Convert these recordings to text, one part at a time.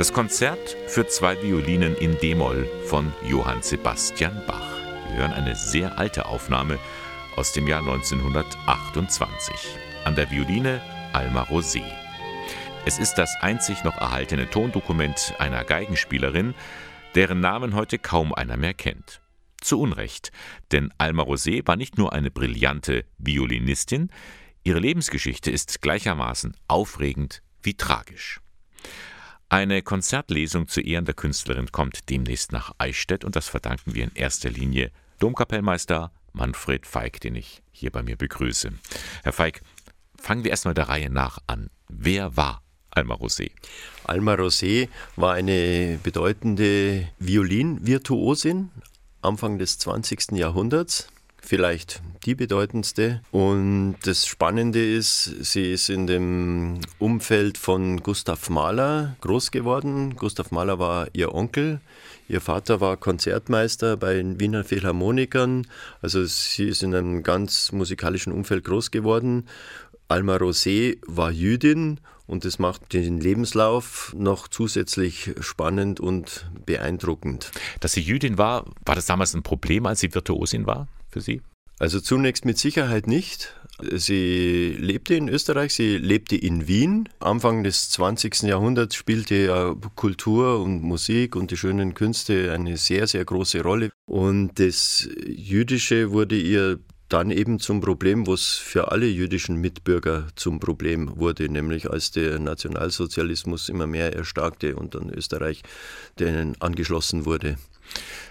Das Konzert für zwei Violinen in D-Moll von Johann Sebastian Bach. Wir hören eine sehr alte Aufnahme aus dem Jahr 1928. An der Violine Alma Rosé. Es ist das einzig noch erhaltene Tondokument einer Geigenspielerin, deren Namen heute kaum einer mehr kennt. Zu Unrecht, denn Alma Rosé war nicht nur eine brillante Violinistin, ihre Lebensgeschichte ist gleichermaßen aufregend wie tragisch. Eine Konzertlesung zu Ehren der Künstlerin kommt demnächst nach Eichstätt und das verdanken wir in erster Linie Domkapellmeister Manfred Feig, den ich hier bei mir begrüße. Herr Feig, fangen wir erstmal der Reihe nach an. Wer war Alma Rosé? Alma Rosé war eine bedeutende Violinvirtuosin Anfang des 20. Jahrhunderts vielleicht die bedeutendste. Und das Spannende ist, sie ist in dem Umfeld von Gustav Mahler groß geworden. Gustav Mahler war ihr Onkel. Ihr Vater war Konzertmeister bei den Wiener Philharmonikern. Also sie ist in einem ganz musikalischen Umfeld groß geworden. Alma Rosé war Jüdin und das macht den Lebenslauf noch zusätzlich spannend und beeindruckend. Dass sie Jüdin war, war das damals ein Problem, als sie Virtuosin war für Sie? Also zunächst mit Sicherheit nicht. Sie lebte in Österreich, sie lebte in Wien. Anfang des 20. Jahrhunderts spielte Kultur und Musik und die schönen Künste eine sehr, sehr große Rolle. Und das Jüdische wurde ihr dann eben zum Problem, was für alle jüdischen Mitbürger zum Problem wurde, nämlich als der Nationalsozialismus immer mehr erstarkte und dann Österreich denen angeschlossen wurde.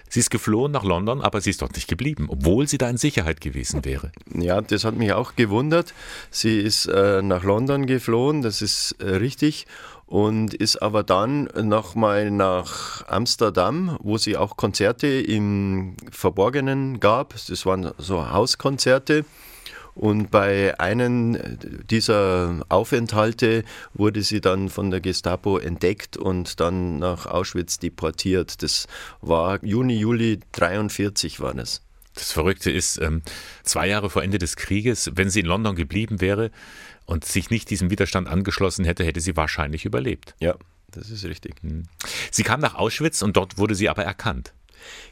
Sie ist geflohen nach London, aber sie ist dort nicht geblieben, obwohl sie da in Sicherheit gewesen wäre. Ja, das hat mich auch gewundert. Sie ist äh, nach London geflohen, das ist äh, richtig und ist aber dann nochmal nach Amsterdam, wo sie auch Konzerte im Verborgenen gab. Das waren so Hauskonzerte. Und bei einem dieser Aufenthalte wurde sie dann von der Gestapo entdeckt und dann nach Auschwitz deportiert. Das war Juni, Juli 43 war das. Das Verrückte ist, ähm, zwei Jahre vor Ende des Krieges, wenn sie in London geblieben wäre, und sich nicht diesem Widerstand angeschlossen hätte, hätte sie wahrscheinlich überlebt. Ja, das ist richtig. Hm. Sie kam nach Auschwitz und dort wurde sie aber erkannt.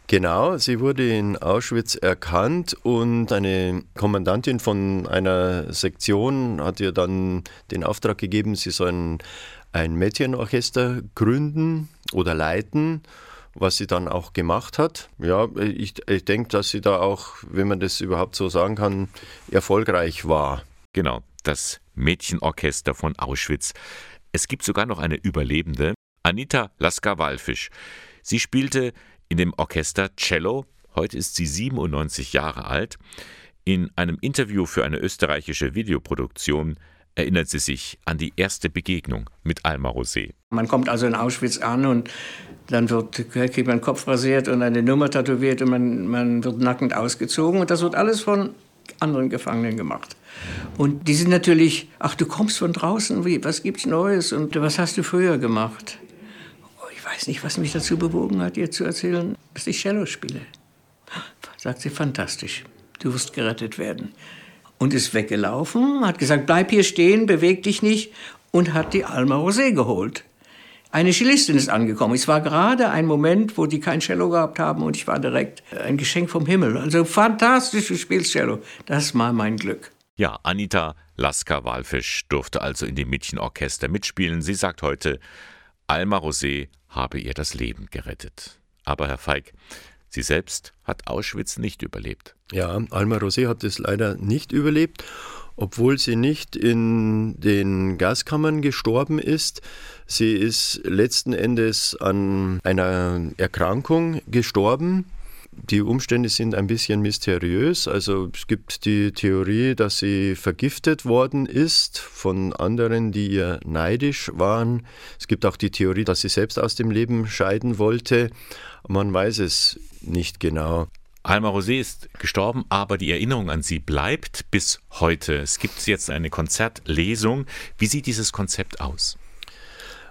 Genau, sie wurde in Auschwitz erkannt und eine Kommandantin von einer Sektion hat ihr dann den Auftrag gegeben, sie sollen ein Mädchenorchester gründen oder leiten, was sie dann auch gemacht hat. Ja, ich, ich denke, dass sie da auch, wenn man das überhaupt so sagen kann, erfolgreich war. Genau, das Mädchenorchester von Auschwitz. Es gibt sogar noch eine Überlebende, Anita Lasker-Wallfisch. Sie spielte in dem Orchester Cello. Heute ist sie 97 Jahre alt. In einem Interview für eine österreichische Videoproduktion erinnert sie sich an die erste Begegnung mit Alma Rosé. Man kommt also in Auschwitz an und dann wird, kriegt man Kopf rasiert und eine Nummer tätowiert und man, man wird nackend ausgezogen. Und das wird alles von anderen Gefangenen gemacht. Und die sind natürlich, ach, du kommst von draußen, wie, was gibt's Neues und was hast du früher gemacht? Oh, ich weiß nicht, was mich dazu bewogen hat, ihr zu erzählen, dass ich Cello spiele. Sagt sie, fantastisch, du wirst gerettet werden. Und ist weggelaufen, hat gesagt, bleib hier stehen, beweg dich nicht und hat die Alma Rosé geholt. Eine Cellistin ist angekommen. Es war gerade ein Moment, wo die kein Cello gehabt haben und ich war direkt ein Geschenk vom Himmel. Also fantastisch, du spielst Cello. Das war mein Glück. Ja, Anita Lasker-Walfisch durfte also in dem Mädchenorchester mitspielen. Sie sagt heute, Alma Rosé habe ihr das Leben gerettet. Aber Herr Feig, sie selbst hat Auschwitz nicht überlebt. Ja, Alma Rosé hat es leider nicht überlebt obwohl sie nicht in den Gaskammern gestorben ist. Sie ist letzten Endes an einer Erkrankung gestorben. Die Umstände sind ein bisschen mysteriös. Also es gibt die Theorie, dass sie vergiftet worden ist von anderen, die ihr neidisch waren. Es gibt auch die Theorie, dass sie selbst aus dem Leben scheiden wollte. Man weiß es nicht genau. Alma Rosé ist gestorben, aber die Erinnerung an sie bleibt bis heute. Es gibt jetzt eine Konzertlesung. Wie sieht dieses Konzept aus?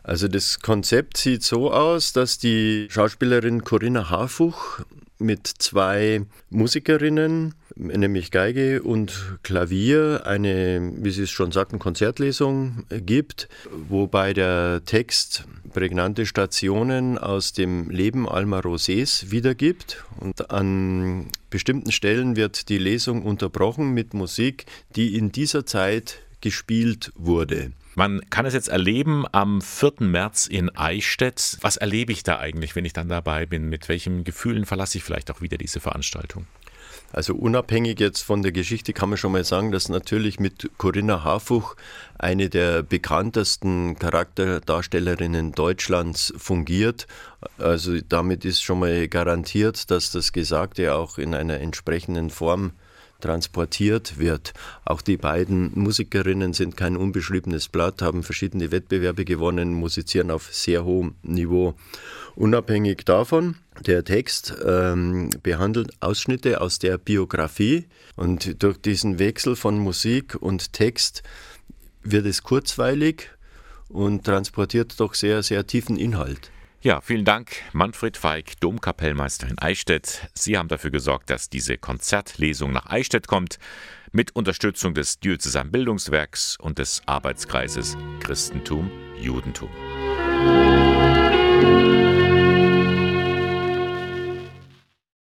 Also das Konzept sieht so aus, dass die Schauspielerin Corinna Harfuch mit zwei Musikerinnen nämlich Geige und Klavier, eine, wie Sie es schon sagten, Konzertlesung gibt, wobei der Text prägnante Stationen aus dem Leben Alma Rosés wiedergibt. Und an bestimmten Stellen wird die Lesung unterbrochen mit Musik, die in dieser Zeit gespielt wurde. Man kann es jetzt erleben am 4. März in Eichstätt. Was erlebe ich da eigentlich, wenn ich dann dabei bin? Mit welchen Gefühlen verlasse ich vielleicht auch wieder diese Veranstaltung? Also unabhängig jetzt von der Geschichte kann man schon mal sagen, dass natürlich mit Corinna Harfuch eine der bekanntesten Charakterdarstellerinnen Deutschlands fungiert. Also damit ist schon mal garantiert, dass das Gesagte auch in einer entsprechenden Form transportiert wird. Auch die beiden Musikerinnen sind kein unbeschriebenes Blatt, haben verschiedene Wettbewerbe gewonnen, musizieren auf sehr hohem Niveau. Unabhängig davon, der Text ähm, behandelt Ausschnitte aus der Biografie und durch diesen Wechsel von Musik und Text wird es kurzweilig und transportiert doch sehr, sehr tiefen Inhalt. Ja, vielen Dank, Manfred Feig, Domkapellmeister in Eichstätt. Sie haben dafür gesorgt, dass diese Konzertlesung nach Eichstätt kommt, mit Unterstützung des Diözesan Bildungswerks und des Arbeitskreises Christentum, Judentum. Musik